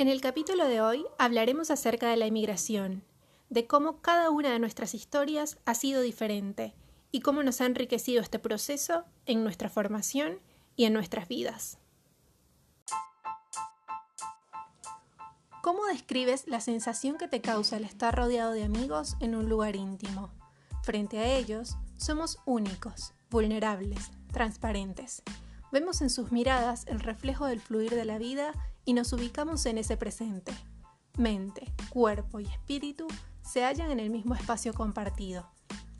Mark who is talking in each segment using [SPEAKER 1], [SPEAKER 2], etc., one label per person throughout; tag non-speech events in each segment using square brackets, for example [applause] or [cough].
[SPEAKER 1] En el capítulo de hoy hablaremos acerca de la inmigración, de cómo cada una de nuestras historias ha sido diferente y cómo nos ha enriquecido este proceso en nuestra formación y en nuestras vidas. ¿Cómo describes la sensación que te causa el estar rodeado de amigos en un lugar íntimo? Frente a ellos, somos únicos, vulnerables, transparentes. Vemos en sus miradas el reflejo del fluir de la vida y nos ubicamos en ese presente. Mente, cuerpo y espíritu se hallan en el mismo espacio compartido.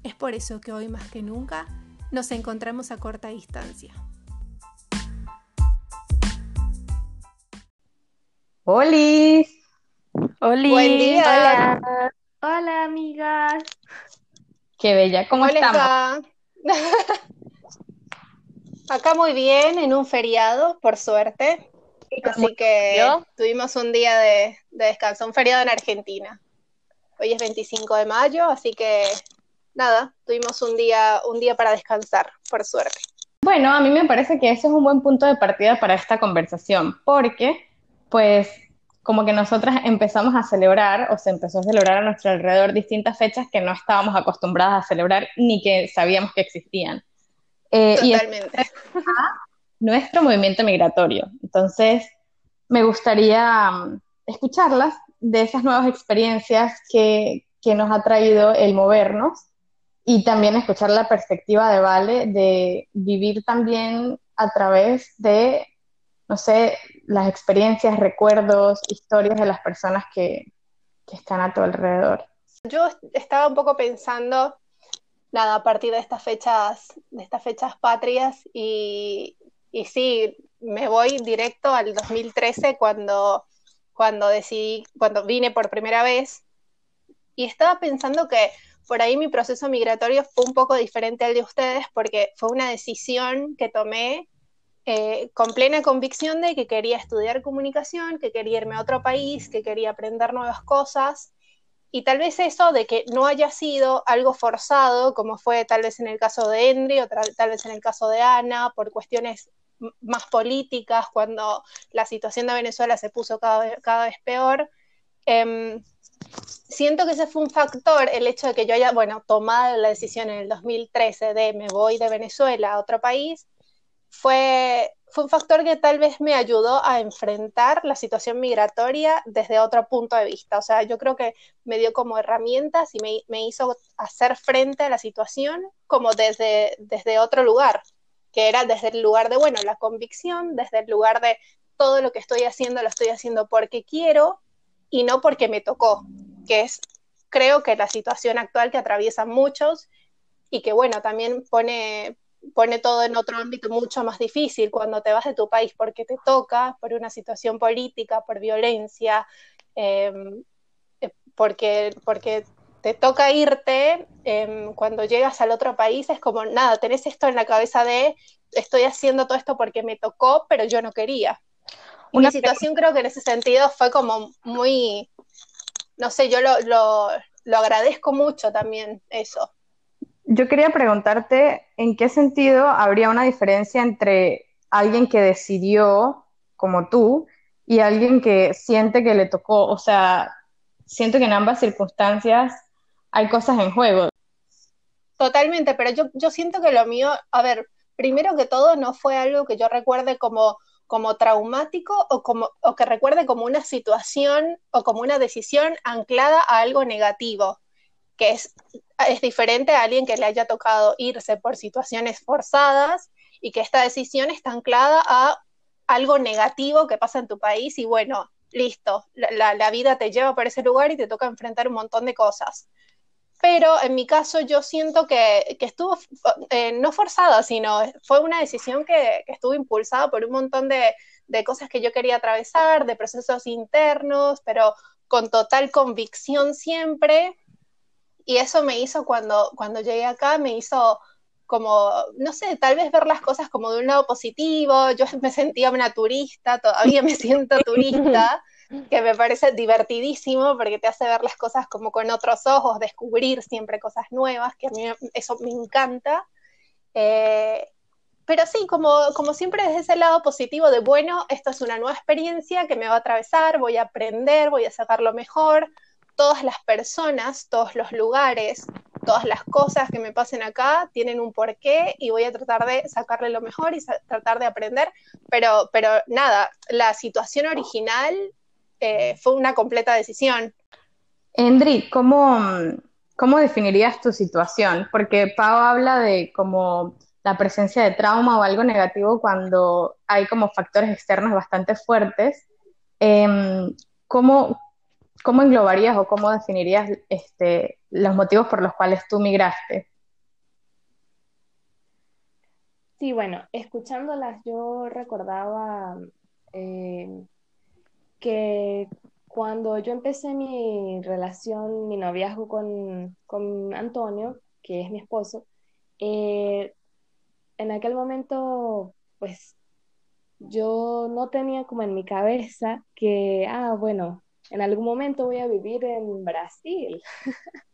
[SPEAKER 1] Es por eso que hoy más que nunca nos encontramos a corta distancia.
[SPEAKER 2] ¡Hola!
[SPEAKER 3] ¡Hola!
[SPEAKER 4] Buen día.
[SPEAKER 3] Hola. Hola, amigas.
[SPEAKER 2] Qué bella, ¿cómo
[SPEAKER 4] ¿Cómo les
[SPEAKER 2] estamos? [laughs]
[SPEAKER 4] Acá muy bien, en un feriado, por suerte. Así que
[SPEAKER 3] ¿Yo?
[SPEAKER 4] tuvimos un día de, de descanso, un feriado en Argentina. Hoy es 25 de mayo, así que nada, tuvimos un día, un día para descansar, por suerte.
[SPEAKER 2] Bueno, a mí me parece que ese es un buen punto de partida para esta conversación, porque pues como que nosotras empezamos a celebrar o se empezó a celebrar a nuestro alrededor distintas fechas que no estábamos acostumbradas a celebrar ni que sabíamos que existían. Eh, y es
[SPEAKER 4] Totalmente.
[SPEAKER 2] Nuestro movimiento migratorio. Entonces, me gustaría mm, escucharlas de esas nuevas experiencias que, que nos ha traído el movernos y también escuchar la perspectiva de Vale de vivir también a través de, no sé, las experiencias, recuerdos, historias de las personas que, que están a tu alrededor.
[SPEAKER 4] Yo est- estaba un poco pensando, nada, a partir de estas fechas, de estas fechas patrias, y, y sí, me voy directo al 2013 cuando, cuando decidí, cuando vine por primera vez, y estaba pensando que por ahí mi proceso migratorio fue un poco diferente al de ustedes, porque fue una decisión que tomé eh, con plena convicción de que quería estudiar comunicación, que quería irme a otro país, que quería aprender nuevas cosas. Y tal vez eso de que no haya sido algo forzado, como fue tal vez en el caso de Endry o tal, vez en el caso de Ana, por cuestiones más políticas, cuando la situación de Venezuela se puso cada vez, cada vez peor. Em, siento que ese fue un factor, el hecho de que yo haya, bueno, tomado la decisión en el 2013 de me voy de Venezuela a otro país, fue, fue un factor que tal vez me ayudó a enfrentar la situación migratoria desde otro punto de vista. O sea, yo creo que me dio como herramientas y me, me hizo hacer frente a la situación como desde, desde otro lugar, que era desde el lugar de, bueno, la convicción, desde el lugar de todo lo que estoy haciendo lo estoy haciendo porque quiero y no porque me tocó, que es creo que la situación actual que atraviesan muchos y que bueno, también pone, pone todo en otro ámbito mucho más difícil cuando te vas de tu país porque te toca, por una situación política, por violencia, eh, porque, porque te toca irte, eh, cuando llegas al otro país es como, nada, tenés esto en la cabeza de, estoy haciendo todo esto porque me tocó, pero yo no quería.
[SPEAKER 2] Una
[SPEAKER 4] mi situación creo que en ese sentido fue como muy, no sé, yo lo, lo, lo agradezco mucho también eso.
[SPEAKER 2] Yo quería preguntarte en qué sentido habría una diferencia entre alguien que decidió, como tú, y alguien que siente que le tocó. O sea, siento que en ambas circunstancias hay cosas en juego.
[SPEAKER 4] Totalmente, pero yo, yo siento que lo mío, a ver, primero que todo no fue algo que yo recuerde como, como traumático o, como, o que recuerde como una situación o como una decisión anclada a algo negativo, que es, es diferente a alguien que le haya tocado irse por situaciones forzadas y que esta decisión está anclada a algo negativo que pasa en tu país y bueno, listo, la, la, la vida te lleva por ese lugar y te toca enfrentar un montón de cosas pero en mi caso yo siento que, que estuvo eh, no forzada, sino fue una decisión que, que estuvo impulsada por un montón de, de, cosas que yo quería atravesar, de procesos internos, pero con total convicción siempre. Y eso me hizo cuando, cuando llegué acá, me hizo como, no sé, tal vez ver las cosas como de un lado positivo. Yo [laughs] me sentía una turista, todavía me siento turista [laughs] que me parece divertidísimo porque te hace ver las cosas como con otros ojos, descubrir siempre cosas nuevas, que a mí eso me encanta. Eh, pero sí, como, como siempre desde ese lado positivo de, bueno, esto es una nueva experiencia que me va a atravesar, voy a aprender, voy a sacar lo mejor, todas las personas, todos los lugares, todas las cosas que me pasen acá tienen un porqué y voy a tratar de sacarle lo mejor y tratar de aprender, pero, pero nada, la situación original eh, fue una completa decisión.
[SPEAKER 2] Endri, ¿cómo, ¿cómo definirías tu situación? Porque Pau habla de como la presencia de trauma o algo negativo cuando hay como factores externos bastante fuertes. Em, ¿cómo, ¿cómo englobarías o cómo definirías este, los motivos por los cuales tú migraste?
[SPEAKER 3] Sí, bueno, escuchándolas yo recordaba eh, que cuando yo empecé mi relación, mi noviazgo con, con Antonio, que es mi esposo, eh, en aquel momento, pues yo no tenía como en mi cabeza que, ah, bueno, en algún momento voy a vivir en Brasil. [laughs]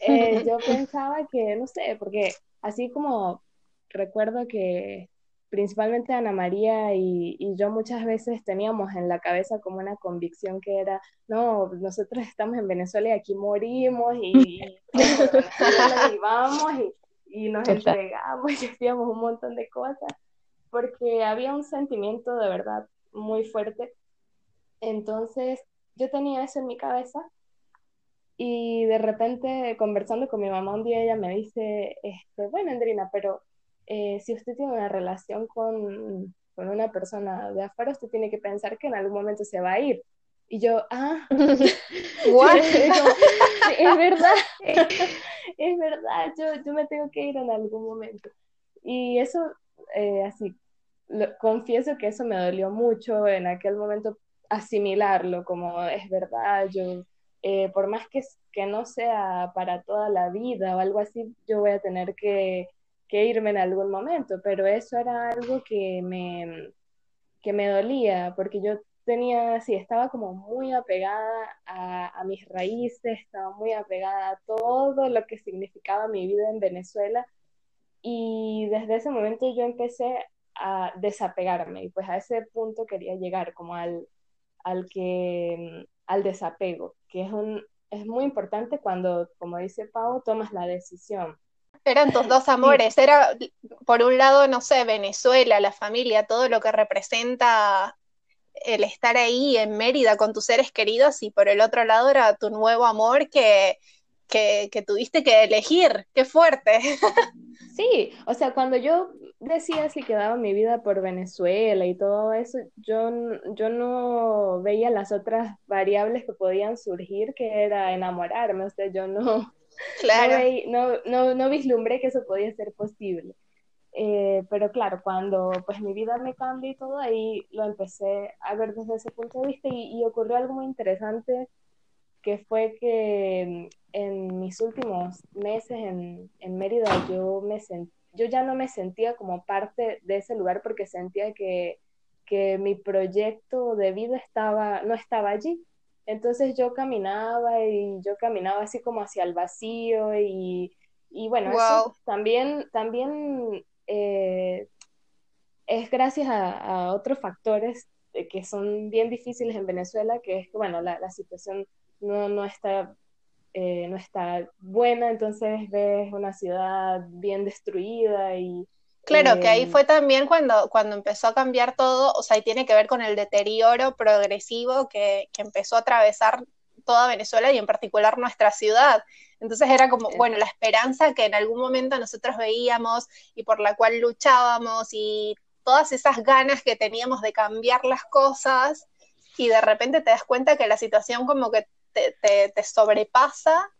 [SPEAKER 3] Eh, yo pensaba que, no sé, porque así como recuerdo que principalmente Ana María y, yo muchas veces teníamos en la cabeza como una convicción que era, no, nosotros estamos en Venezuela y aquí morimos y, y, [laughs] [laughs] vamos y, nos entregamos y [laughs] hacíamos un montón de cosas, porque había un sentimiento de verdad muy fuerte. Entonces, yo tenía eso en mi cabeza y de repente conversando con mi mamá un día ella me dice, este, bueno, Andrina, pero eh, si usted tiene una relación con, con, una persona de afuera, usted tiene que pensar que en algún momento se va a ir. Y yo, ah, [laughs] [laughs] es verdad, [laughs] es verdad, yo, yo me tengo que ir en algún momento. Y eso, eh, así, confieso que eso me dolió mucho en aquel momento asimilarlo como es verdad, yo, eh, por más que, que no sea para toda la vida o algo así, yo voy a tener que, que irme en algún momento, pero eso era algo que me, que me dolía, porque yo tenía, sí, estaba como muy apegada a, mis raíces, estaba muy apegada a todo lo que significaba mi vida en Venezuela. Y desde ese momento yo empecé a desapegarme y pues a ese punto quería llegar como al, al, que, al desapego, que es, un, es muy importante cuando, como dice Pau, tomas la decisión.
[SPEAKER 4] Eran tus dos amores, era por un lado, no sé, Venezuela, la familia, todo lo que representa el estar ahí en Mérida con tus seres queridos y por el otro lado era tu nuevo amor que, que, que tuviste que elegir, qué fuerte.
[SPEAKER 3] Sí, o sea, cuando yo decía si quedaba mi vida por Venezuela y todo eso, yo, yo no veía las otras variables que podían surgir, que era enamorarme, o sea, yo no, no, no, no, vislumbré que eso podía ser posible. Eh, pero claro, cuando pues mi vida me cambió y todo, ahí lo empecé a ver desde ese punto de vista y, y ocurrió algo muy interesante que fue que en mis últimos meses en, en Mérida yo, me yo ya no me sentía como parte de ese lugar porque sentía que, que mi proyecto de vida estaba, no estaba allí. Entonces yo caminaba y yo caminaba así como hacia el vacío y, y bueno, eso también, también eh, es gracias a, otros factores que son bien difíciles en Venezuela, que es que, bueno, la, la situación no, no, está, eh, no está buena, entonces ves una ciudad bien destruida y...
[SPEAKER 4] Claro, que ahí eh, fue también cuando, cuando empezó a cambiar todo, o sea, y tiene que ver con el deterioro progresivo que, que empezó a atravesar toda Venezuela y en particular nuestra ciudad. Entonces era como, bueno, la esperanza que en algún momento nosotros veíamos y por la cual luchábamos y todas esas ganas que teníamos de cambiar las cosas y de repente te das cuenta que la situación como que te, sobrepasa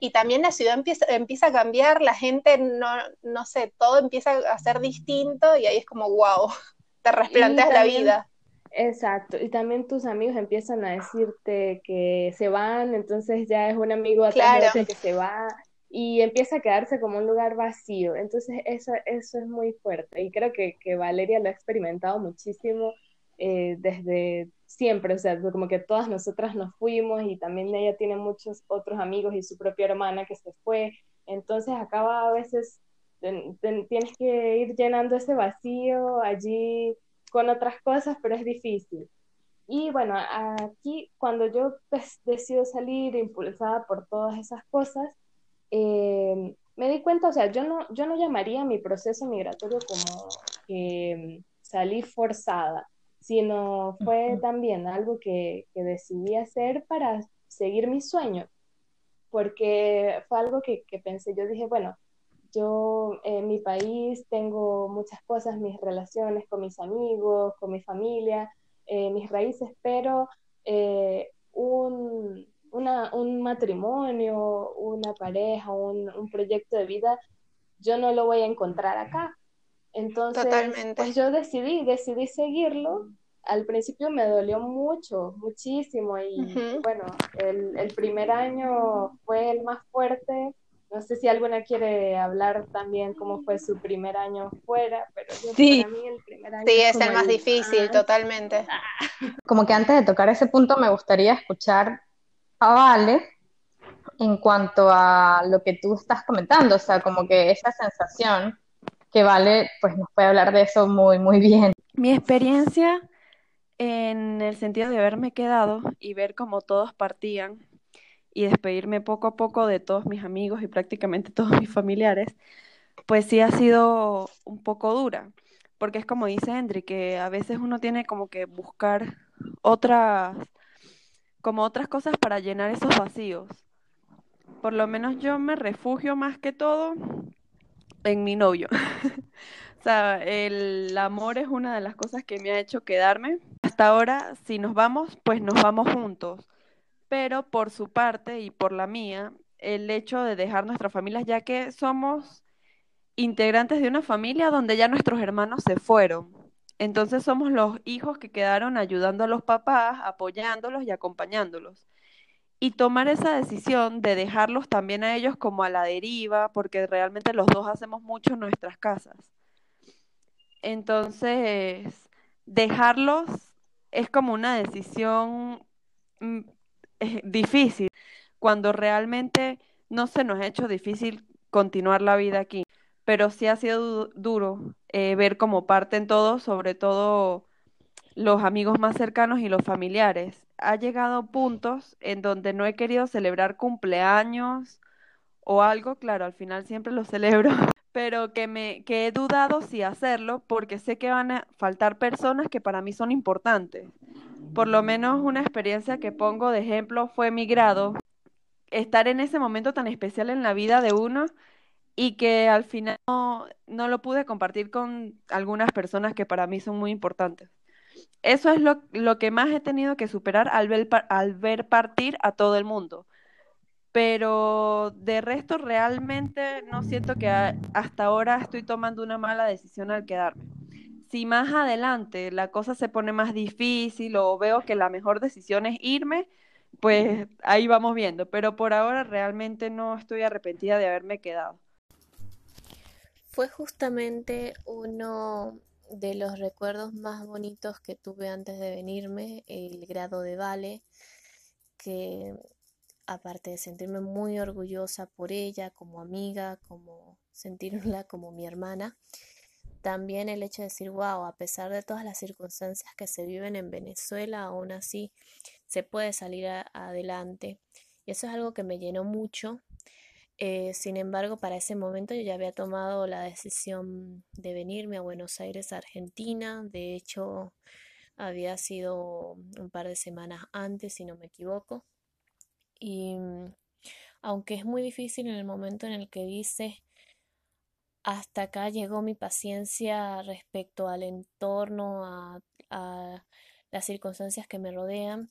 [SPEAKER 4] y también la ciudad empieza, empieza a cambiar, la gente, no, no sé, todo empieza a ser distinto y ahí es como, wow, [laughs] te replanteas la vida.
[SPEAKER 3] Exacto, y también tus amigos empiezan a decirte que se van, entonces ya es un amigo atrás que se va y empieza a quedarse como un lugar vacío. Entonces eso, eso es muy fuerte y creo que, que Valeria lo ha experimentado muchísimo eh, desde siempre, o sea, como que todas nosotras nos fuimos y también ella tiene muchos otros amigos y su propia hermana que se fue, entonces acaba a veces tienes que ir llenando ese vacío allí con otras cosas, pero es difícil. Y bueno, aquí cuando yo pues, decido salir impulsada por todas esas cosas, eh, me di cuenta, o sea, yo no, yo no llamaría mi proceso migratorio como que salí forzada, sino fue también algo que, que decidí hacer para seguir mi sueño, porque fue algo que, que pensé, yo dije, bueno, yo en mi país tengo muchas cosas, mis relaciones con mis amigos, con mi familia, eh, mis raíces, pero eh, un, un, matrimonio, una pareja, un, un, proyecto de vida, yo no lo voy a encontrar acá. Entonces, pues yo decidí, decidí seguirlo. Al principio me dolió mucho, muchísimo, y bueno, el, el primer año fue el más fuerte no sé si alguna quiere hablar también cómo fue su primer año fuera, pero
[SPEAKER 4] sí. para mí el primer año Sí, es, el más difícil, totalmente.
[SPEAKER 2] Como que antes de tocar ese punto me gustaría escuchar a Vale en cuanto a lo que tú estás comentando, o sea, como que esa sensación que Vale pues nos puede hablar de eso muy, muy bien.
[SPEAKER 5] Mi experiencia en el sentido de haberme quedado y ver cómo todos partían y despedirme poco a poco de todos mis amigos y prácticamente [laughs] todos mis familiares, pues sí ha sido un poco dura, porque es como dice Hendry, que a veces uno tiene como que buscar otras, como otras cosas para llenar esos vacíos. Por lo menos yo me refugio más que todo en mi novio. [laughs] o sea, el amor es una de las cosas que me ha hecho quedarme. Hasta ahora, si nos vamos, pues nos vamos juntos pero por su parte y por la mía, el hecho de dejar nuestras familias, ya que somos integrantes de una familia donde ya nuestros hermanos se fueron. Entonces somos los hijos que quedaron ayudando a los papás, apoyándolos y acompañándolos. Y tomar esa decisión de dejarlos también a ellos como a la deriva, porque realmente los dos hacemos mucho en nuestras casas. Entonces, dejarlos es como una decisión mm, difícil cuando realmente no se nos ha hecho difícil continuar la vida aquí, pero sí ha sido duro eh, ver cómo parten todos, sobre todo los amigos más cercanos y los familiares. Ha llegado puntos en donde no he querido celebrar cumpleaños o algo, claro, al final siempre lo celebro, [laughs] pero que me que he dudado si hacerlo porque sé que van a faltar personas que para mí son importantes por lo menos una experiencia que pongo de ejemplo fue mi grado, estar en ese momento tan especial en la vida de uno y que al final no, lo pude compartir con algunas personas que para mí son muy importantes. Eso es lo, lo que más he tenido que superar al ver, al ver partir a todo el mundo. Pero de resto realmente no siento que hasta ahora estoy tomando una mala decisión al quedarme si más adelante la cosa se pone más difícil o veo que la mejor decisión es irme, pues ahí vamos viendo. Pero por ahora realmente no estoy arrepentida de haberme quedado.
[SPEAKER 6] Fue justamente uno de los recuerdos más bonitos que tuve antes de venirme, el grado de Vale, que aparte de sentirme muy orgullosa por ella como amiga, como sentirla como mi hermana, también el hecho de decir, wow, a pesar de todas las circunstancias que se viven en Venezuela, aún así se puede salir adelante. Y eso es algo que me llenó mucho. Eh, sin embargo, para ese momento yo ya había tomado la decisión de venirme a Buenos Aires, Argentina. De hecho, había sido un par de semanas antes, si no me equivoco. Y mm, aunque es muy difícil en el momento en el que dices, hasta acá llegó mi paciencia respecto al entorno, a, las circunstancias que me rodean.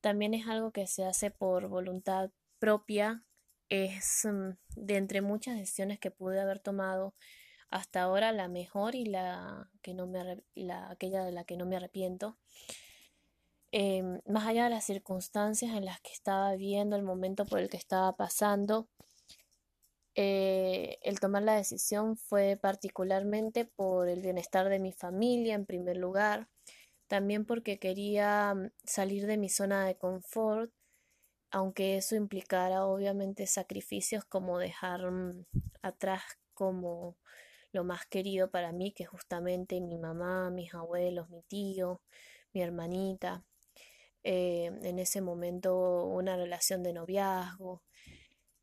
[SPEAKER 6] También es algo que se hace por voluntad propia. Es mm, de entre muchas decisiones que pude haber tomado hasta ahora la mejor y la que no me la, aquella de la que no me arrepiento. Em, más allá de las circunstancias en las que estaba viviendo, el momento por el que estaba pasando, eh, el tomar la decisión fue particularmente por el bienestar de mi familia en primer lugar, también porque quería mm, salir de mi zona de confort, aunque eso implicara obviamente sacrificios como dejar mm, atrás como lo más querido para mí, que justamente mi mamá, mis abuelos, mi tío, mi hermanita. Eh, en ese momento una relación de noviazgo.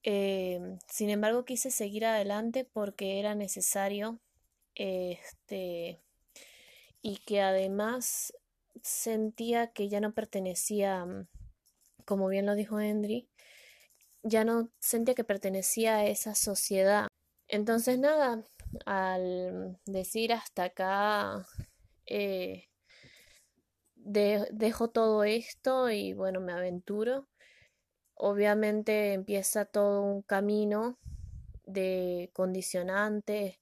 [SPEAKER 6] Eh, sin embargo, quise seguir adelante porque era necesario este, y que además sentía que ya no pertenecía, como bien lo dijo Henry, ya no sentía que pertenecía a esa sociedad. Entonces, nada, al decir hasta acá, eh, dejo todo esto y bueno, me aventuro. Obviamente empieza todo un camino de condicionantes,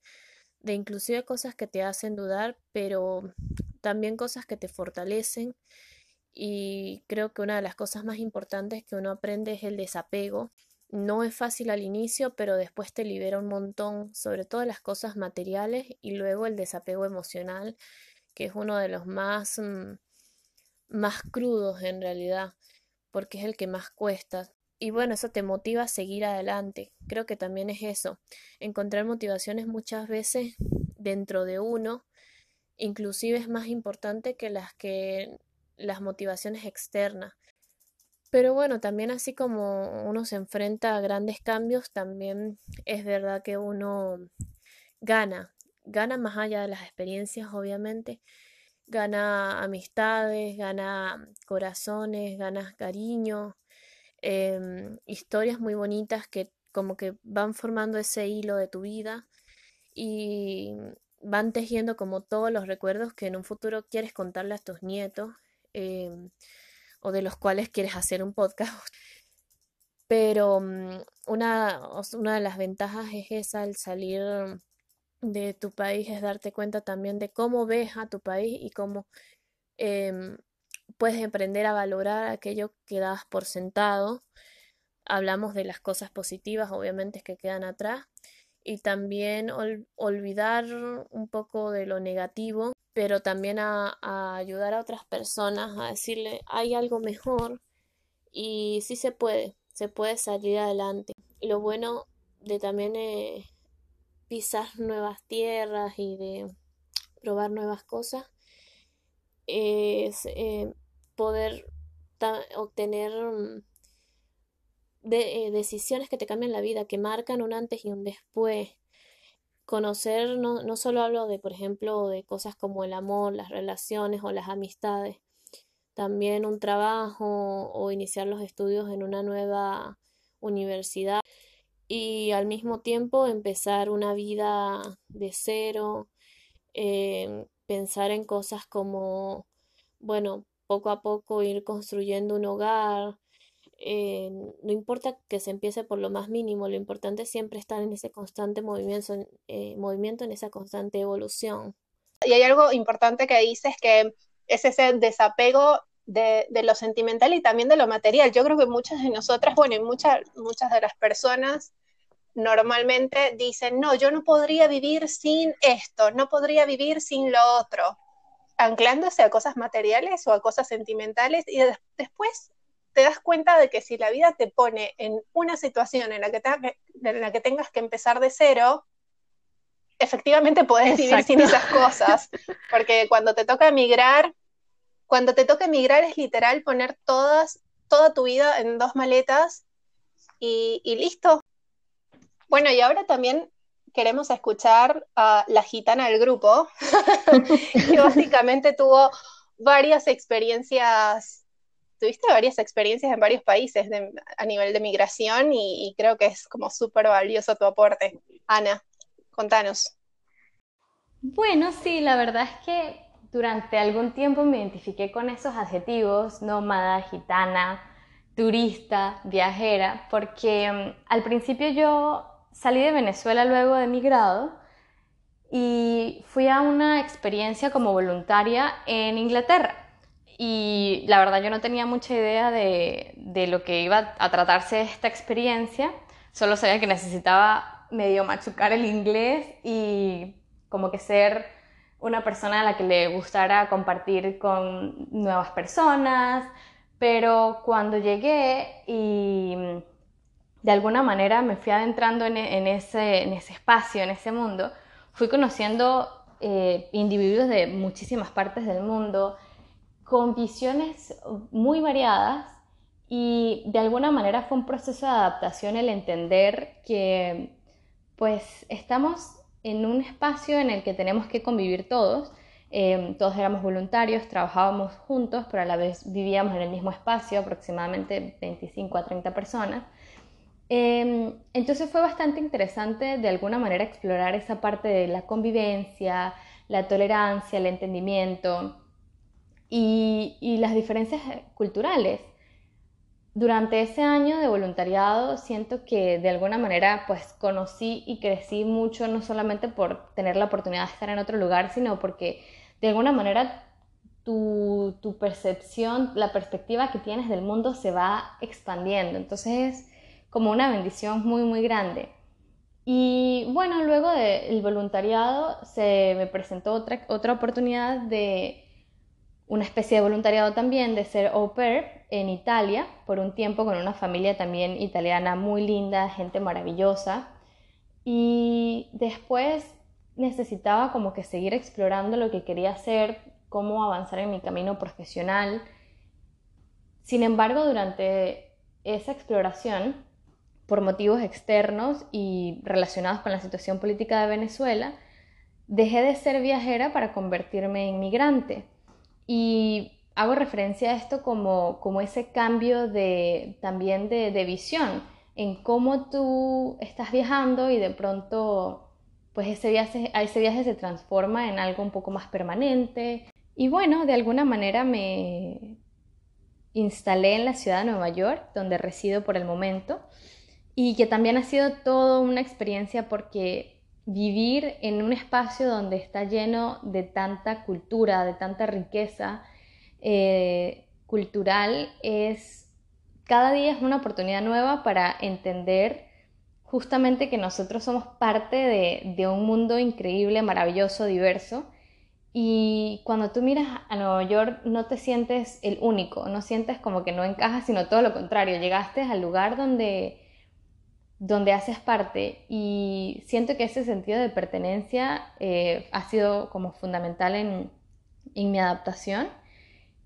[SPEAKER 6] de inclusive cosas que te hacen dudar, pero también cosas que te fortalecen. Y creo que una de las cosas más importantes que uno aprende es el desapego. No es fácil al inicio, pero después te libera un montón, sobre todo las cosas materiales y luego el desapego emocional, que es uno de los más, mm, más crudos en realidad, porque es el que más cuesta. Y bueno, eso te motiva a seguir adelante. Creo que también es eso, encontrar motivaciones muchas veces dentro de uno, inclusive es más importante que las que las motivaciones externas. Pero bueno, también así como uno se enfrenta a grandes cambios, también es verdad que uno gana, gana más allá de las experiencias, obviamente, gana amistades, gana corazones, gana cariño, Em, historias muy bonitas que como que van formando ese hilo de tu vida y van tejiendo como todos los recuerdos que en un futuro quieres contarle a tus nietos em, o de los cuales quieres hacer un podcast. [laughs] Pero mm, una, una de las ventajas es esa, al salir de tu país, es darte cuenta también de cómo ves a tu país y cómo em, puedes aprender a valorar aquello que das por sentado. Hablamos de las cosas positivas, obviamente, que quedan atrás, y también olvidar un poco de lo negativo, pero también a, ayudar a otras personas a decirle hay algo mejor y sí se puede, se puede salir adelante. Lo bueno de también eh, pisar nuevas tierras y de probar nuevas cosas es eh, poder obtener mm, eh, decisiones que te cambian la vida, que marcan un antes y un después. Conocer, no, no solo hablo de, por ejemplo, de cosas como el amor, las relaciones o las amistades, también un trabajo o iniciar los estudios en una nueva universidad y al mismo tiempo empezar una vida de cero, eh, pensar en cosas como, bueno, poco a poco ir construyendo un hogar. Eh, no importa que se empiece por lo más mínimo, lo importante es siempre estar en ese constante movimiento, eh, movimiento en esa constante evolución.
[SPEAKER 4] Y hay algo importante que dices que es ese desapego de, lo sentimental y también de lo material. Yo creo que muchas de nosotras, bueno, y muchas, muchas de las personas normalmente dicen, no, yo no podría vivir sin esto, no podría vivir sin lo otro anclándose a cosas materiales o a cosas sentimentales y después te das cuenta de que si la vida te pone en una situación en la que, en la que tengas que empezar de cero, efectivamente puedes vivir sin esas cosas, porque cuando te toca emigrar, cuando te toca emigrar es literal poner todas, toda tu vida en dos maletas y, y listo. Bueno, y ahora también queremos escuchar a la gitana del grupo, [laughs] que básicamente tuvo varias experiencias, tuviste varias experiencias en varios países a nivel de migración y, creo que es como súper valioso tu aporte. Ana, contanos.
[SPEAKER 2] Bueno, sí, la verdad es que durante algún tiempo me identifiqué con esos adjetivos, nómada, gitana, turista, viajera, porque mm, al principio yo salí de Venezuela luego de mi grado y fui a una experiencia como voluntaria en Inglaterra. Y la verdad yo no tenía mucha idea de, de lo que iba a tratarse esta experiencia, solo sabía que necesitaba medio machucar el inglés y como que ser una persona a la que le gustara compartir con nuevas personas, pero cuando llegué y
[SPEAKER 7] de alguna manera me fui adentrando en, ese, en ese espacio, en ese mundo, fui conociendo eh, individuos de muchísimas partes del mundo, con visiones muy variadas y de alguna manera fue un proceso de adaptación el entender que pues estamos en un espacio en el que tenemos que convivir todos. Eh, todos éramos voluntarios, trabajábamos juntos, pero a la vez vivíamos en el mismo espacio, aproximadamente 25 a 30 personas. Em, entonces fue bastante interesante de alguna manera explorar esa parte de la convivencia, la tolerancia, el entendimiento y, y las diferencias culturales. Durante ese año de voluntariado siento que de alguna manera pues conocí y crecí mucho, no solamente por tener la oportunidad de estar en otro lugar, sino porque de alguna manera tu, tu percepción, la perspectiva que tienes del mundo se va expandiendo. Entonces como una bendición muy, muy grande. Y bueno, luego del voluntariado se me presentó otra, otra oportunidad de una especie de voluntariado también, de ser au pair en Italia por un tiempo con una familia también italiana muy linda, gente maravillosa. Y después necesitaba como que seguir explorando lo que quería hacer, cómo avanzar en mi camino profesional. Sin embargo, durante esa exploración por motivos externos y relacionados con la situación política de Venezuela, dejé de ser viajera para convertirme en migrante. Y hago referencia a esto como, como ese cambio de, también de, de visión en cómo tú estás viajando y de pronto pues ese viaje, ese viaje se transforma en algo un poco más permanente. Y bueno, de alguna manera me instalé en la ciudad de Nueva York, donde resido por el momento, y que también ha sido toda una experiencia porque vivir en un espacio donde está lleno de tanta cultura, de tanta riqueza eh, cultural, es cada día es una oportunidad nueva para entender justamente que nosotros somos parte de, de un mundo increíble, maravilloso, diverso. Y cuando tú miras a Nueva York no te sientes el único, no sientes como que no encajas, sino todo lo contrario, llegaste al lugar donde donde haces parte y siento que ese sentido de pertenencia eh, ha sido como fundamental en, mi adaptación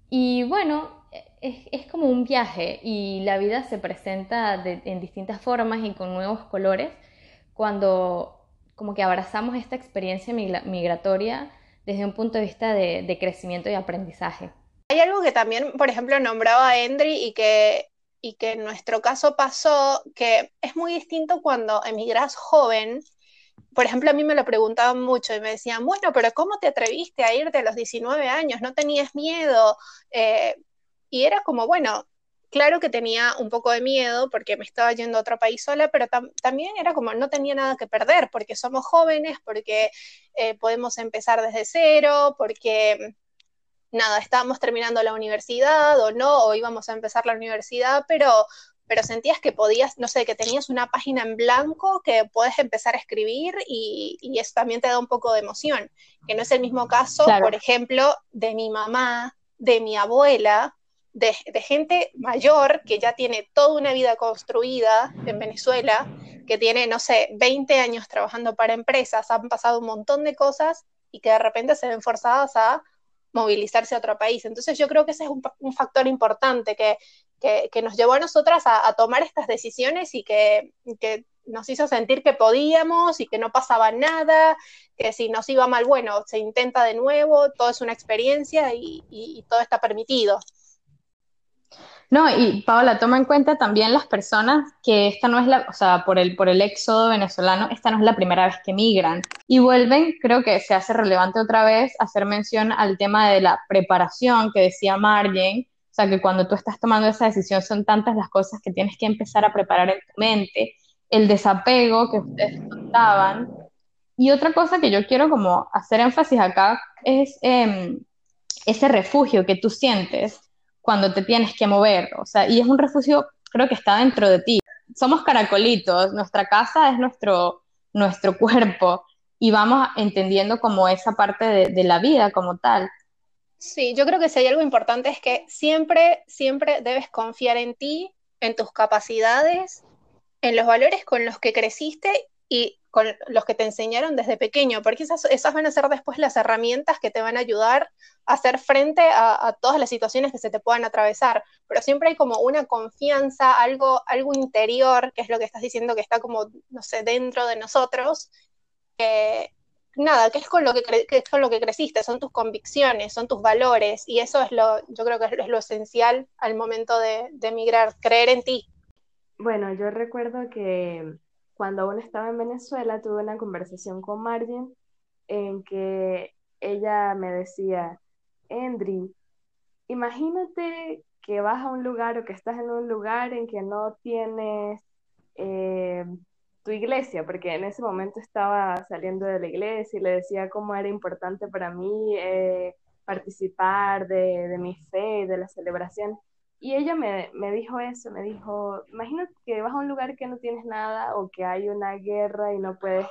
[SPEAKER 7] y bueno, es, como un viaje y la vida se presenta en distintas formas y con nuevos colores cuando como que abrazamos esta experiencia migratoria desde un punto de vista de, crecimiento y aprendizaje.
[SPEAKER 4] Hay algo que también, por ejemplo, nombraba Endry y que y que en nuestro caso pasó que es muy distinto cuando emigras joven. Por ejemplo, a mí me lo preguntaban mucho y me decían, bueno, pero ¿cómo te atreviste a irte a los 19 años? ¿No tenías miedo? Eh, y era como, bueno, claro que tenía un poco de miedo porque me estaba yendo a otro país sola, pero también era como no tenía nada que perder porque somos jóvenes, porque eh, podemos empezar desde cero, porque nada, estábamos terminando la universidad o no, o íbamos a empezar la universidad, pero, pero sentías que podías, no sé, que tenías una página en blanco que puedes empezar a escribir y, eso también te da un poco de emoción, que no es el mismo caso, por ejemplo, de mi mamá, de mi abuela, de, de, gente mayor que ya tiene toda una vida construida en Venezuela, que tiene, no sé, 20 años trabajando para empresas, han pasado un montón de cosas y que de repente se ven forzadas a movilizarse a otro país. Entonces yo creo que ese es un, factor importante que, nos llevó a nosotras a, tomar estas decisiones y que, nos hizo sentir que podíamos y que no pasaba nada, que si nos iba mal, bueno, se intenta de nuevo, todo es una experiencia y todo está permitido.
[SPEAKER 7] No, y Paola, toma en cuenta también las personas que esta no es la, o sea, por el, por el éxodo venezolano, esta no es la primera vez que migran. Y vuelven, creo que se hace relevante otra vez hacer mención al tema de la preparación que decía Margen, o sea, que cuando tú estás tomando esa decisión son tantas las cosas que tienes que empezar a preparar en tu mente, el desapego que ustedes contaban. Y otra cosa que yo quiero como hacer énfasis acá es em, ese refugio que tú sientes cuando te tienes que mover, o sea, y es un refugio, creo que está dentro de ti. Somos caracolitos, nuestra casa es nuestro, nuestro [laughs] cuerpo y vamos entendiendo como esa parte de, de la vida como tal.
[SPEAKER 4] Sí, yo creo que si hay algo importante es que siempre, siempre debes confiar en ti, en tus capacidades, en los valores con los que creciste y con los que te enseñaron desde pequeño, porque esas, esas van a ser después las herramientas que te van a ayudar a hacer frente a, todas las situaciones que se te puedan atravesar. Pero siempre hay como una confianza, algo, algo interior, que es lo que estás diciendo que está como, no sé, dentro de nosotros, que nada, que es con lo que, es con lo que creciste, son tus convicciones, son tus valores, y eso es lo, yo creo que es lo esencial al momento de, de emigrar, creer en ti.
[SPEAKER 3] Bueno, yo recuerdo que cuando aún estaba en Venezuela, tuve una conversación con Margin en que ella me decía, Endri, imagínate que vas a un lugar o que estás en un lugar en que no tienes eh, tu iglesia, porque en ese momento estaba saliendo de la iglesia y le decía cómo era importante para mí eh, participar de, mi fe, de la celebración. Y ella me, me, dijo eso, me dijo, imagínate que vas a un lugar que no tienes nada o que hay una guerra y no puedes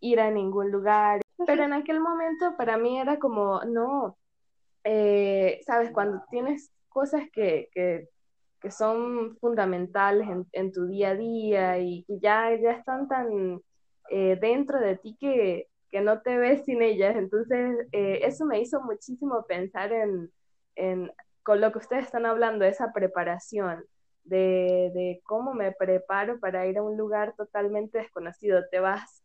[SPEAKER 3] ir a ningún lugar. Pero en aquel momento para mí era como, no, eh, sabes, cuando tienes cosas que, que, que son fundamentales en, en, tu día a día y que ya, ya están tan eh, dentro de ti que, que, no te ves sin ellas. Entonces, eh, eso me hizo muchísimo pensar en, en con lo que ustedes están hablando, esa preparación, de, cómo me preparo para ir a un lugar totalmente desconocido. Te vas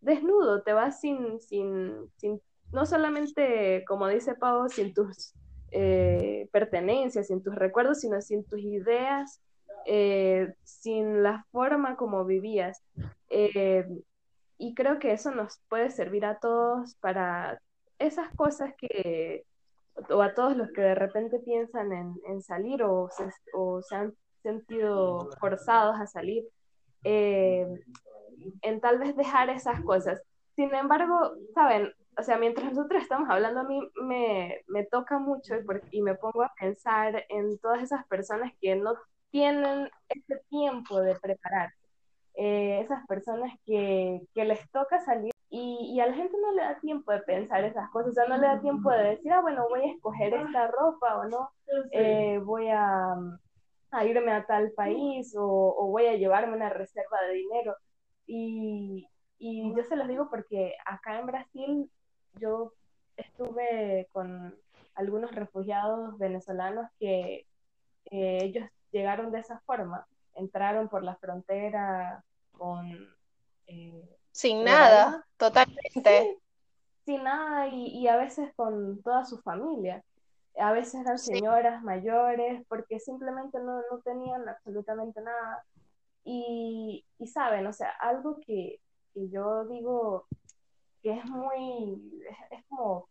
[SPEAKER 3] desnudo, te vas sin, sin, sin no solamente, como dice Pau, sin tus eh, pertenencias, sin tus recuerdos, sino sin tus ideas, eh, sin la forma como vivías. Eh, y creo que eso nos puede servir a todos para esas cosas que, o a todos los que de repente piensan en, salir o se, o se, han sentido forzados a salir, eh, en tal vez dejar esas cosas. Sin embargo, saben, o sea, mientras nosotros estamos hablando, a mí me, me toca mucho y, y, me pongo a pensar en todas esas personas que no tienen ese tiempo de preparar, eh, esas personas que, que les toca salir y, y, a la gente no le da tiempo de pensar esas cosas, o sea, no le da tiempo de decir, ah, bueno, voy a escoger esta ropa o no, eh, voy a, a, irme a tal país o, o, voy a llevarme una reserva de dinero. Y, y yo se los digo porque acá en Brasil yo estuve con algunos refugiados venezolanos que eh, ellos llegaron de esa forma, entraron por la frontera con...
[SPEAKER 4] Eh, sin nada, totalmente.
[SPEAKER 3] sin nada y, a veces con toda su familia. A veces eran señoras mayores porque simplemente no, tenían absolutamente nada. Y, saben, o sea, algo que, yo digo que es muy, es, como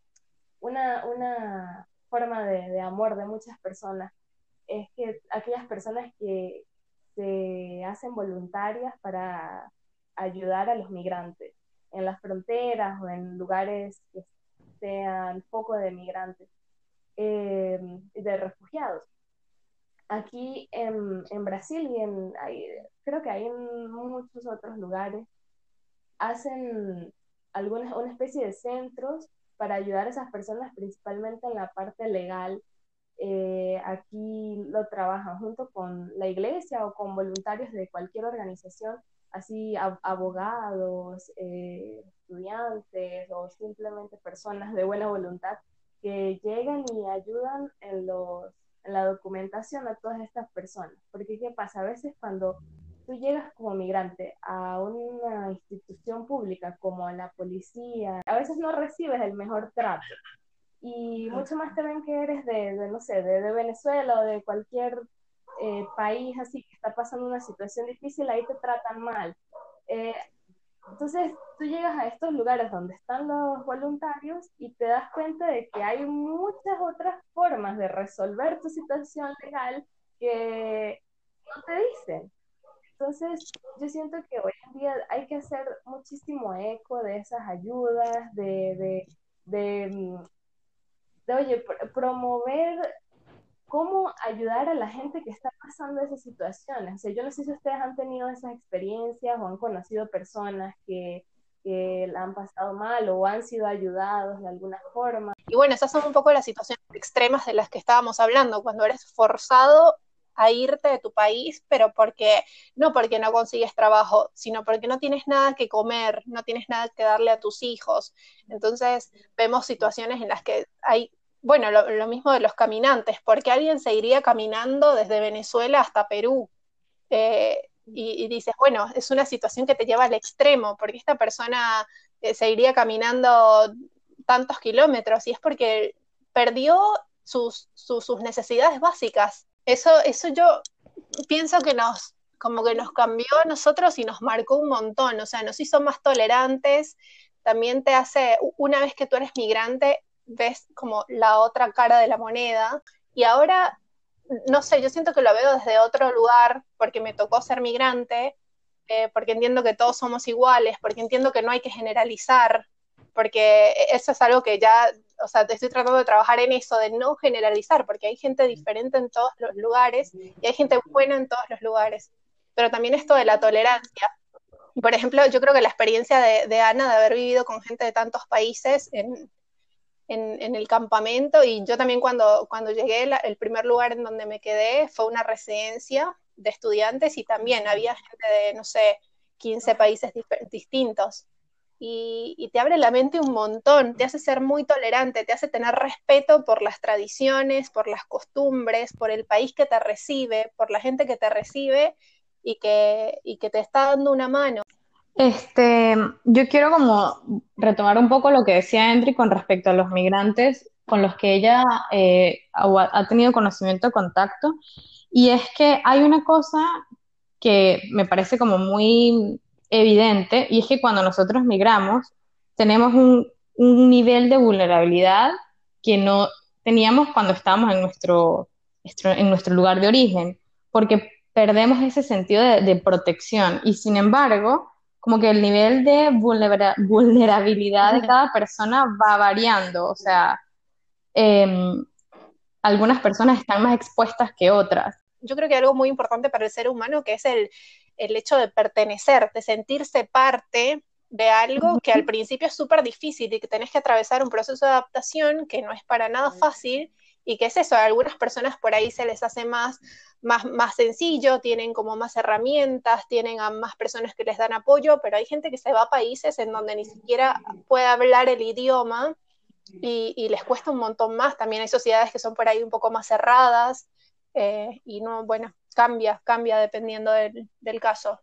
[SPEAKER 3] una, una forma de, de, amor de muchas personas, es que aquellas personas que se hacen voluntarias para ayudar a los migrantes en las fronteras o en lugares que sean poco de migrantes eh, de refugiados. Aquí en, en Brasil y en, creo que hay en muchos otros lugares, hacen algunas, una especie de centros para ayudar a esas personas, principalmente en la parte legal. Eh, aquí lo trabajan junto con la iglesia o con voluntarios de cualquier organización así abogados, eh, estudiantes o simplemente personas de buena voluntad que llegan y ayudan en, los, en la documentación a todas estas personas. Porque ¿qué pasa? A veces cuando tú llegas como migrante a una institución pública como la policía, a veces no recibes el mejor trato. Y mucho más te ven que eres de, de no sé, de, de Venezuela o de cualquier eh, país así está pasando una situación difícil, ahí te tratan mal. Eh, entonces tú llegas a estos lugares donde están los voluntarios y te das cuenta de que hay muchas otras formas de resolver tu situación legal que no te dicen. Entonces, yo siento que hoy en día hay que hacer muchísimo eco de esas ayudas, de, de, de, mm, de oye, promover cómo ayudar a la gente que está pasando esas situaciones. O sea, yo no sé si ustedes han tenido esas experiencias o han conocido personas que, que la han pasado mal o han sido ayudados de alguna forma.
[SPEAKER 4] Y bueno, esas son un poco las situaciones extremas de las que estábamos hablando, cuando eres forzado a irte de tu país, pero porque no porque no consigues trabajo, sino porque no tienes nada que comer, no tienes nada que darle a tus hijos. Entonces vemos situaciones en las que hay, bueno, lo, mismo de los caminantes, porque alguien se iría caminando desde Venezuela hasta Perú. Eh, y, dices, bueno, es una situación que te lleva al extremo, porque esta persona eh, se iría caminando tantos kilómetros y es porque perdió sus, sus, necesidades básicas. Eso, eso yo pienso que nos, como que nos cambió a nosotros y nos marcó un montón, o sea, nos hizo más tolerantes, también te hace, una vez que tú eres migrante, ves como la otra cara de la moneda y ahora, no sé, yo siento que lo veo desde otro lugar porque me tocó ser migrante, eh, porque entiendo que todos somos iguales, porque entiendo que no hay que generalizar, porque eso es algo que ya o sea, estoy tratando de trabajar en eso, de no generalizar, porque hay gente diferente en todos los lugares y hay gente buena en todos los lugares. Pero también esto de la tolerancia. Por ejemplo, yo creo que la experiencia de, Ana de haber vivido con gente de tantos países en, el campamento y yo también cuando, cuando llegué, el primer lugar en donde me quedé fue una residencia de estudiantes y también había gente de, no sé, 15 países distintos y, te abre la mente un montón, te hace ser muy tolerante, te hace tener respeto por las tradiciones, por las costumbres, por el país que te recibe, por la gente que te recibe y que, y que te está dando una mano.
[SPEAKER 2] Este, yo quiero como retomar un poco lo que decía Endri con respecto a los migrantes con los que ella eh, ha tenido conocimiento, contacto, y es que hay una cosa que me parece como muy evidente y es que cuando nosotros migramos tenemos un, nivel de vulnerabilidad que no teníamos cuando estábamos en nuestro, en nuestro lugar de origen, porque perdemos ese sentido de, protección. Y sin embargo, como que el nivel de vulnerabilidad de cada persona va variando, o sea, em, algunas personas están más expuestas que otras.
[SPEAKER 4] Yo creo que algo muy importante para el ser humano que es el, el hecho de pertenecer, de sentirse parte de algo que al principio es súper difícil y que tenés que atravesar un proceso de adaptación que no es para nada fácil y que es eso, a algunas personas por ahí se les hace más, más, más sencillo, tienen como más herramientas, tienen a más personas que les dan apoyo, pero hay gente que se va a países en donde ni siquiera puede hablar el idioma y, les cuesta un montón más. También hay sociedades que son por ahí un poco más cerradas eh, y no, bueno, cambia, cambia dependiendo del, caso.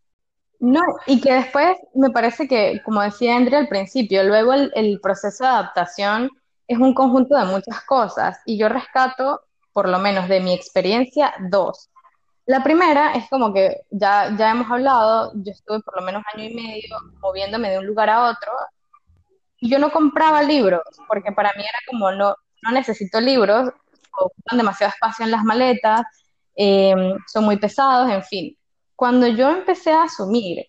[SPEAKER 2] No, y que después me parece que, como decía Andrea al principio, luego el, proceso de adaptación es un conjunto de muchas cosas y yo rescato, por lo menos de mi experiencia, dos. La primera es como que ya, ya hemos hablado, yo estuve por lo menos año y medio moviéndome de un lugar a otro y yo no compraba libros porque para mí era como no, no necesito libros, ocupan demasiado espacio en las maletas, em, son muy pesados, en fin. Cuando yo empecé a asumir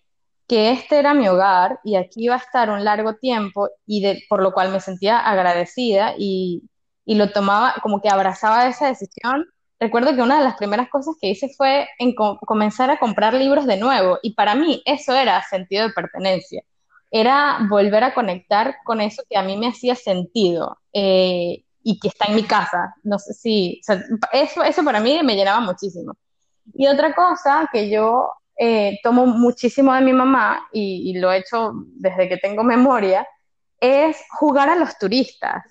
[SPEAKER 2] que este era mi hogar y aquí iba a estar un largo tiempo y por lo cual me sentía agradecida y, y lo tomaba como que abrazaba esa decisión, recuerdo que una de las primeras cosas que hice fue en comenzar a comprar libros de nuevo y para mí eso era sentido de pertenencia, era volver a conectar con eso que a mí me hacía sentido. Eh, y que está en mi casa. No sé si, eso, eso para mí me llenaba muchísimo. Y otra cosa que yo eh, tomo muchísimo de mi mamá, y, lo he hecho desde que tengo memoria, es jugar a los turistas.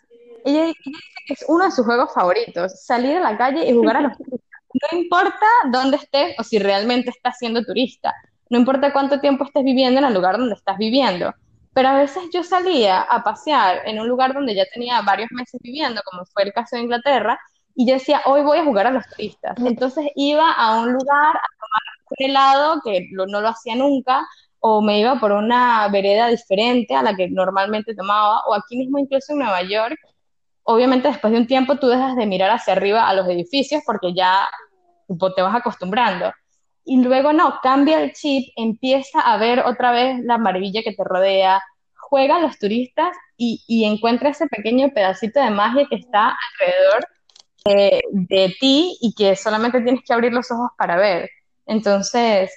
[SPEAKER 2] Ella dice que es uno de sus juegos favoritos, salir a la calle y jugar a los turistas. No importa dónde estés o si realmente estás siendo turista, no importa cuánto tiempo estés viviendo en el lugar donde estás viviendo pero a veces yo salía a pasear en un lugar donde ya tenía varios meses viviendo, como fue el caso de Inglaterra, y yo decía, hoy voy a jugar a los turistas. Entonces iba a un lugar a tomar un helado, que no lo hacía nunca, o me iba por una vereda diferente a la que normalmente tomaba, o aquí mismo incluso en Nueva York. Obviamente después de un tiempo tú dejas de mirar hacia arriba a los edificios porque ya te vas acostumbrando y luego no, cambia el chip, empieza a ver otra vez la maravilla que te rodea, juega a los turistas y, y encuentra ese pequeño pedacito de magia que está alrededor de, ti y que solamente tienes que abrir los ojos para ver. Entonces,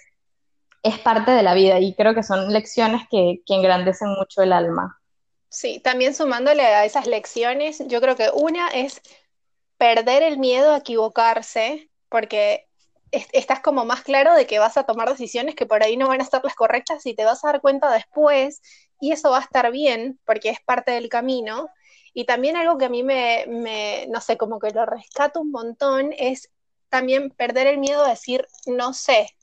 [SPEAKER 2] es parte de la vida y creo que son lecciones que, que engrandecen mucho el alma.
[SPEAKER 4] Sí, también sumándole a esas lecciones, yo creo que una es perder el miedo a equivocarse, porque estás como más claro de que vas a tomar decisiones que por ahí no van a ser las correctas y te vas a dar cuenta después y eso va a estar bien porque es parte del camino. Y también algo que a mí me, me no sé, como que lo rescato un montón es también perder el miedo a decir no sé,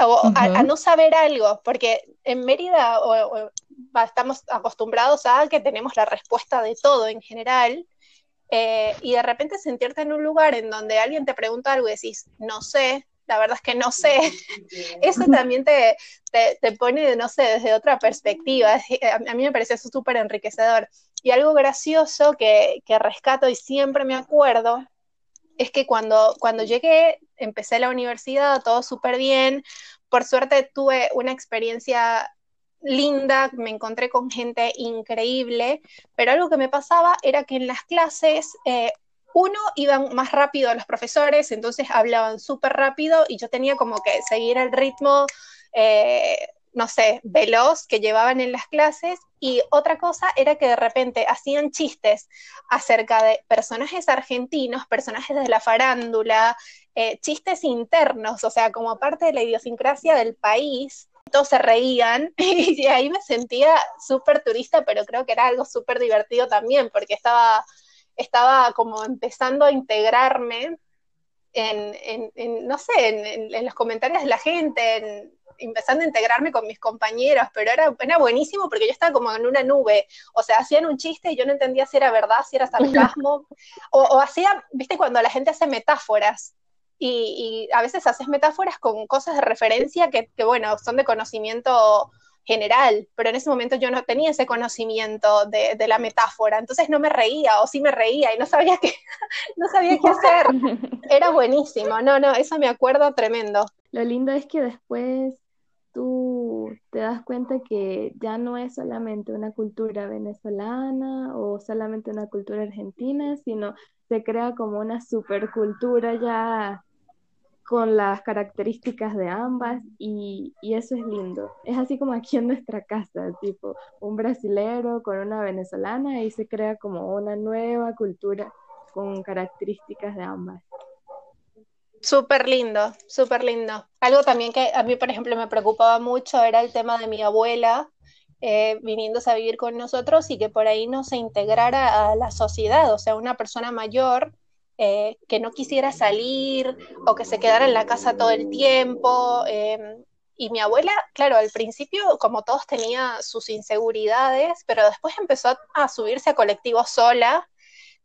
[SPEAKER 4] o a, no saber algo, porque en Mérida estamos acostumbrados a que tenemos la respuesta de todo en general, eh, y de repente sentirte en un lugar en donde alguien te pregunta algo y decís, no sé, la verdad es que no sé, [laughs] eso también te, te, pone, no sé, desde otra perspectiva. A mí me parece eso súper enriquecedor. Y algo gracioso que, que rescato y siempre me acuerdo es que cuando, cuando llegué, empecé la universidad, todo súper bien. Por suerte tuve una experiencia linda, me encontré con gente increíble, pero algo que me pasaba era que en las clases, eh, uno, iban más rápido a los profesores, entonces hablaban súper rápido y yo tenía como que seguir el ritmo, eh, no sé, veloz que llevaban en las clases. Y otra cosa era que de repente hacían chistes acerca de personajes argentinos, personajes de la farándula, eh, chistes internos, o sea, como parte de la idiosincrasia del país todos se reían [laughs] y ahí me sentía súper turista, pero creo que era algo súper divertido también, porque estaba, estaba como empezando a integrarme en, no sé, en, los comentarios de la gente, empezando a integrarme con mis compañeros, pero era, era buenísimo porque yo estaba como en una nube, o sea, hacían un chiste y yo no entendía si era verdad, si era sarcasmo, [laughs] o, o hacía, viste, cuando la gente hace metáforas, y, a veces haces metáforas con cosas de referencia que, bueno, son de conocimiento general, pero en ese momento yo no tenía ese conocimiento de, la metáfora, entonces no me reía o sí me reía y no sabía qué, [laughs] no sabía qué hacer. [laughs] Era buenísimo, no, no, eso me acuerdo tremendo.
[SPEAKER 3] Lo lindo es que después tú te das cuenta que ya no es solamente una cultura venezolana o solamente una cultura argentina, sino se crea como una supercultura ya con las características de ambas y, eso es lindo. Es así como aquí en nuestra casa, tipo un brasilero con una venezolana y se crea como una nueva cultura con características de ambas.
[SPEAKER 4] Súper lindo, súper lindo. Algo también que a mí, por ejemplo, me preocupaba mucho era el tema de mi abuela, eh, viniéndose a vivir con nosotros y que por ahí no se integrara a la sociedad, o sea, una persona mayor eh, que no quisiera salir o que se quedara en la casa todo el tiempo. Em, y mi abuela, claro, al principio, como todos, tenía sus inseguridades, pero después empezó a subirse a colectivo sola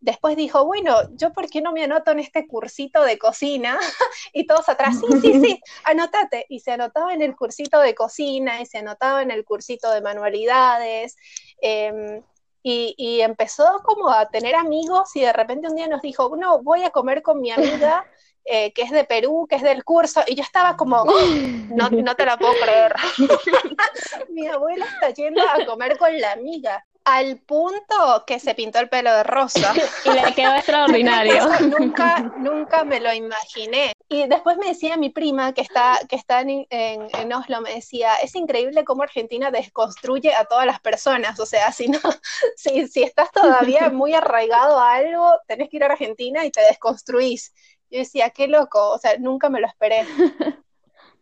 [SPEAKER 4] después dijo, bueno, yo por qué no me anoto en este cursito de cocina [laughs] y todos atrás, sí, sí, sí, [laughs] anótate. Y se anotaba en el cursito de cocina y se anotaba en el cursito de manualidades. Em, y, empezó como a tener amigos y de repente un día nos dijo, no, voy a comer con mi amiga. [laughs] Eh, que es de Perú, que es del curso, y yo estaba como, [laughs] no, no te la puedo creer. [laughs] mi abuela está yendo a comer con la amiga al punto que se pintó el pelo de rosa. [laughs]
[SPEAKER 2] y le quedó extraordinario.
[SPEAKER 4] nunca, nunca me lo imaginé. Y después me decía mi prima, que está, que está en, en, Oslo, me decía, es increíble cómo Argentina desconstruye a todas las personas. O sea, si, no, [laughs] si, si estás todavía muy arraigado a algo, tenés que ir a Argentina y te desconstruís. Yo decía, qué loco, o sea, nunca me lo esperé. [laughs]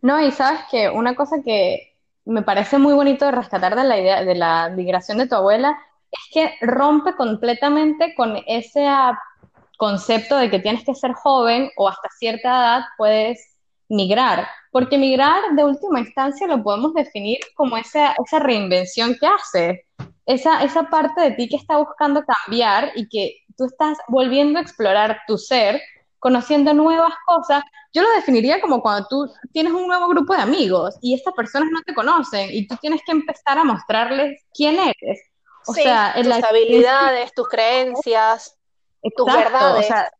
[SPEAKER 2] No, y sabes que una cosa que, me parece muy bonito de rescatar de la idea de la migración de tu abuela es que rompe completamente con ese concepto de que tienes que ser joven o hasta cierta edad puedes migrar, porque migrar de última instancia lo podemos definir como esa, esa reinvención que hace, esa, esa parte de ti que está buscando cambiar y que tú estás volviendo a explorar tu ser conociendo nuevas cosas, yo lo definiría como cuando tú tienes un nuevo grupo de amigos y estas personas no te conocen y tú tienes que empezar a mostrarles quién eres.
[SPEAKER 4] O sea, tus habilidades, tus creencias, tus verdades. O sea,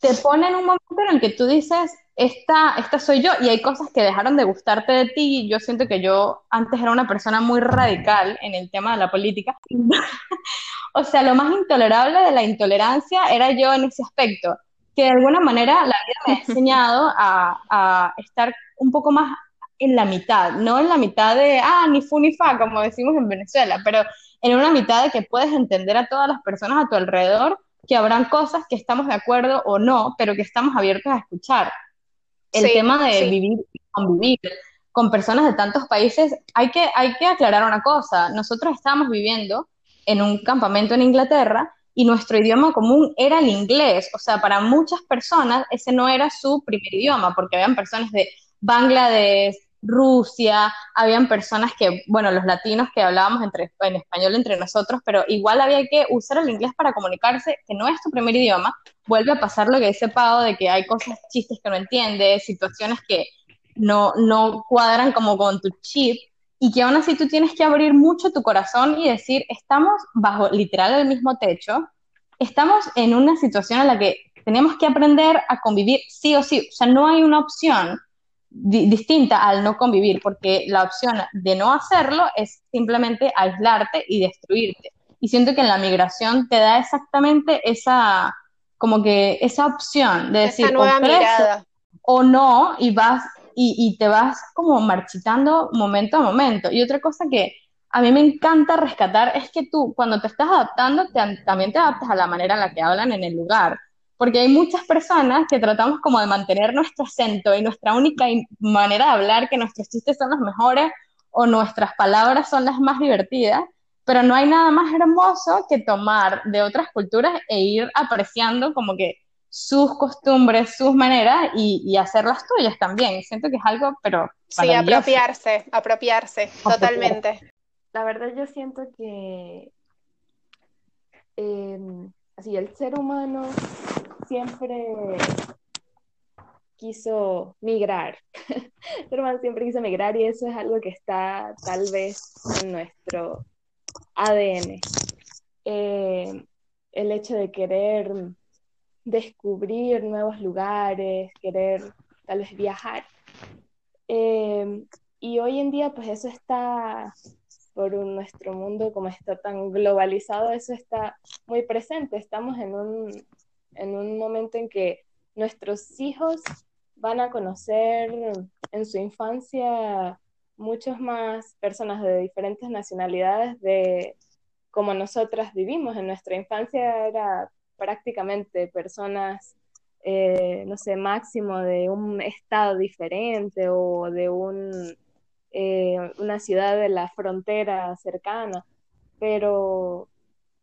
[SPEAKER 2] Te ponen un momento en el que tú dices, esta, esta soy yo, y hay cosas que dejaron de gustarte de ti. Yo siento que yo antes era una persona muy radical en el tema de la política. [laughs] o sea, lo más intolerable de la intolerancia era yo en ese aspecto que de alguna manera la vida me ha [laughs] enseñado a, estar un poco más en la mitad, no en la mitad de, ah, ni fu ni fa, como decimos en Venezuela, pero en una mitad de que puedes entender a todas las personas a tu alrededor, que habrán cosas que estamos de acuerdo o no, pero que estamos abiertos a escuchar. el tema de vivir y convivir con personas de tantos países, hay que, hay que aclarar una cosa. Nosotros estábamos viviendo en un campamento en Inglaterra y nuestro idioma común era el inglés. O sea, para muchas personas ese no era su primer idioma, porque habían personas de Bangladesh, Rusia, habían personas que, bueno, los latinos que hablábamos entre, en español entre nosotros, pero igual había que usar el inglés para comunicarse, que no es tu primer idioma. Vuelve a pasar lo que dice Pau, de que hay cosas, chistes que no entiendes, situaciones que no, no cuadran como con tu chip, y que aún así tú tienes que abrir mucho tu corazón y decir, estamos bajo literal el mismo techo, estamos en una situación en la que tenemos que aprender a convivir sí o sí, o sea, no hay una opción distinta al no convivir, porque la opción de no hacerlo es simplemente aislarte y destruirte. Y siento que en la migración te da exactamente esa, como que esa opción de decir,
[SPEAKER 4] mirada.
[SPEAKER 2] o no, y vas, y, te vas como marchitando momento a momento. Y otra cosa que a mí me encanta rescatar es que tú, cuando te estás adaptando, también te adaptas a la manera en la que hablan en el lugar porque hay muchas personas que tratamos como de mantener nuestro acento y nuestra única manera de hablar, que nuestros chistes son los mejores o nuestras palabras son las más divertidas, pero no hay nada más hermoso que tomar de otras culturas e ir apreciando como que sus costumbres, sus maneras y, y hacer las tuyas también. Siento que es algo, pero...
[SPEAKER 4] Sí, apropiarse, apropiarse, totalmente.
[SPEAKER 3] La verdad yo siento que em, así el ser humano siempre quiso migrar. [laughs] Herman siempre quiso migrar y eso es algo que está tal vez en nuestro ADN. Eh, el hecho de querer descubrir nuevos lugares, querer tal vez viajar. Eh, y hoy en día, pues eso está por nuestro mundo como está tan globalizado, eso está muy presente. Estamos en un, en un momento en que nuestros hijos van a conocer en su infancia muchas más personas de diferentes nacionalidades de como nosotras vivimos. En nuestra infancia era prácticamente personas, eh, no sé, máximo de un estado diferente o de un, eh, una ciudad de la frontera cercana, pero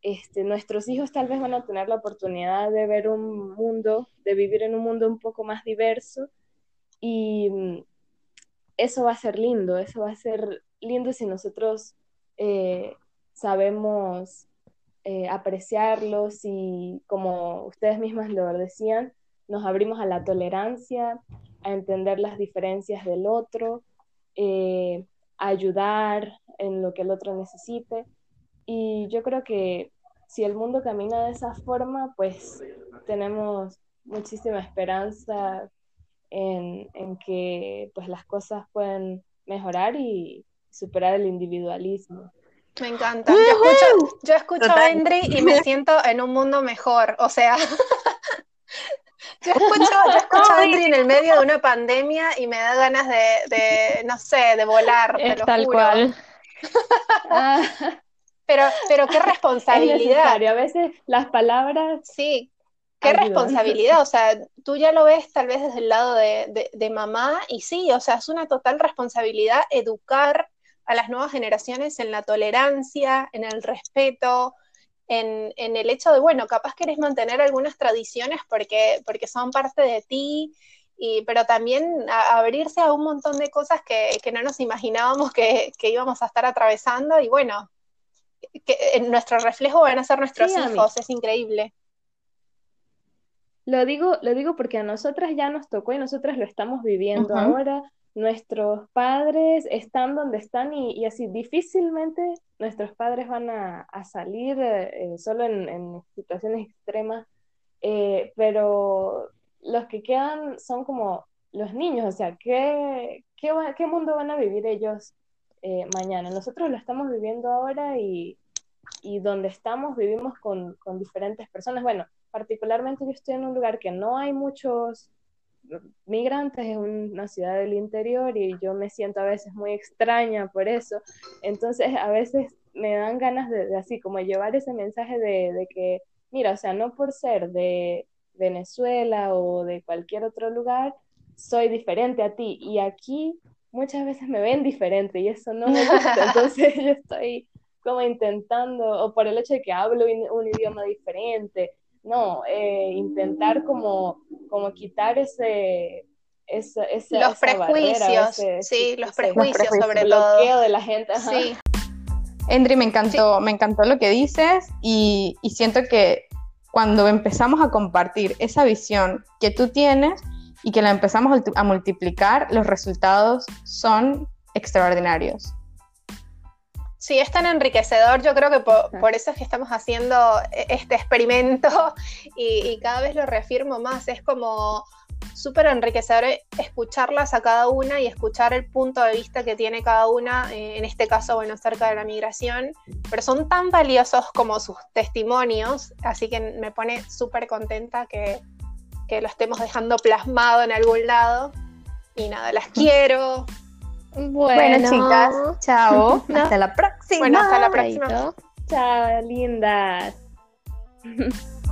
[SPEAKER 3] este, nuestros hijos tal vez van a tener la oportunidad de ver un mundo, de vivir en un mundo un poco más diverso y mm, eso va a ser lindo, eso va a ser lindo si nosotros eh, sabemos eh, apreciarlos y como ustedes mismas lo decían, nos abrimos a la tolerancia, a entender las diferencias del otro, eh, a ayudar en lo que el otro necesite. Y yo creo que si el mundo camina de esa forma, pues tenemos muchísima esperanza en, que pues las cosas pueden mejorar y superar el individualismo.
[SPEAKER 4] Me encanta. Yo escucho, yo escucho a Endry y me [laughs] siento en un mundo mejor. O sea, [laughs] yo escucho, yo escucho a Endry en el medio de una pandemia y me da ganas de, no sé, de volar. Es tal cual. [laughs] Pero, pero qué responsabilidad.
[SPEAKER 3] a veces las palabras.
[SPEAKER 4] Sí, qué responsabilidad. O sea, tú ya lo ves tal vez desde el lado de, de, mamá y sí, o sea, es una total responsabilidad educar a las nuevas generaciones en la tolerancia, en el respeto, en, en, el hecho de, bueno, capaz querés mantener algunas tradiciones porque, porque son parte de ti, y, pero también abrirse a un montón de cosas que, que no nos imaginábamos que, que, íbamos a estar atravesando y bueno, que en nuestro reflejo van a ser nuestros hijos, es increíble.
[SPEAKER 3] Lo digo, lo digo porque a nosotras ya nos tocó y nosotras lo estamos viviendo ahora. Nuestros padres están donde están y, así difícilmente nuestros padres van a, salir eh, solo en, situaciones extremas, eh, pero los que quedan son como los niños, o sea, ¿qué, qué, mundo van a vivir ellos eh, mañana? Nosotros lo estamos viviendo ahora y, y donde estamos vivimos con, con, diferentes personas. Bueno, particularmente yo estoy en un lugar que no hay muchos migrantes, es una ciudad del interior y yo me siento a veces muy extraña por eso. Entonces a veces me dan ganas de, así como llevar ese mensaje de, de, que, mira, o sea, no por ser de Venezuela o de cualquier otro lugar, soy diferente a ti y aquí muchas veces me ven diferente y eso no me gusta, [laughs] entonces yo estoy como intentando, o por el hecho de que hablo un idioma diferente, no, eh, intentar como, como quitar ese, ese,
[SPEAKER 4] los prejuicios, sí, los prejuicios sobre el bloqueo
[SPEAKER 3] de la gente. Sí.
[SPEAKER 2] Endri, me encantó, me encantó lo que dices y, y siento que cuando empezamos a compartir esa visión que tú tienes y que la empezamos a multiplicar, los resultados son extraordinarios.
[SPEAKER 4] Sí, es tan enriquecedor. Yo creo que por, eso es que estamos haciendo e, este experimento [laughs] y, cada vez lo reafirmo más. Es como súper enriquecedor escucharlas a cada una y escuchar el punto de vista que tiene cada una, eh, en este caso, bueno, acerca de la migración, pero son tan valiosos como sus testimonios, así que me pone súper contenta que, que lo estemos dejando plasmado en algún lado. Y nada, las [laughs] quiero,
[SPEAKER 2] bueno, chicas, chao. [laughs] Hasta la próxima.
[SPEAKER 4] Bueno, hasta la próxima.
[SPEAKER 3] Chao, lindas. [laughs]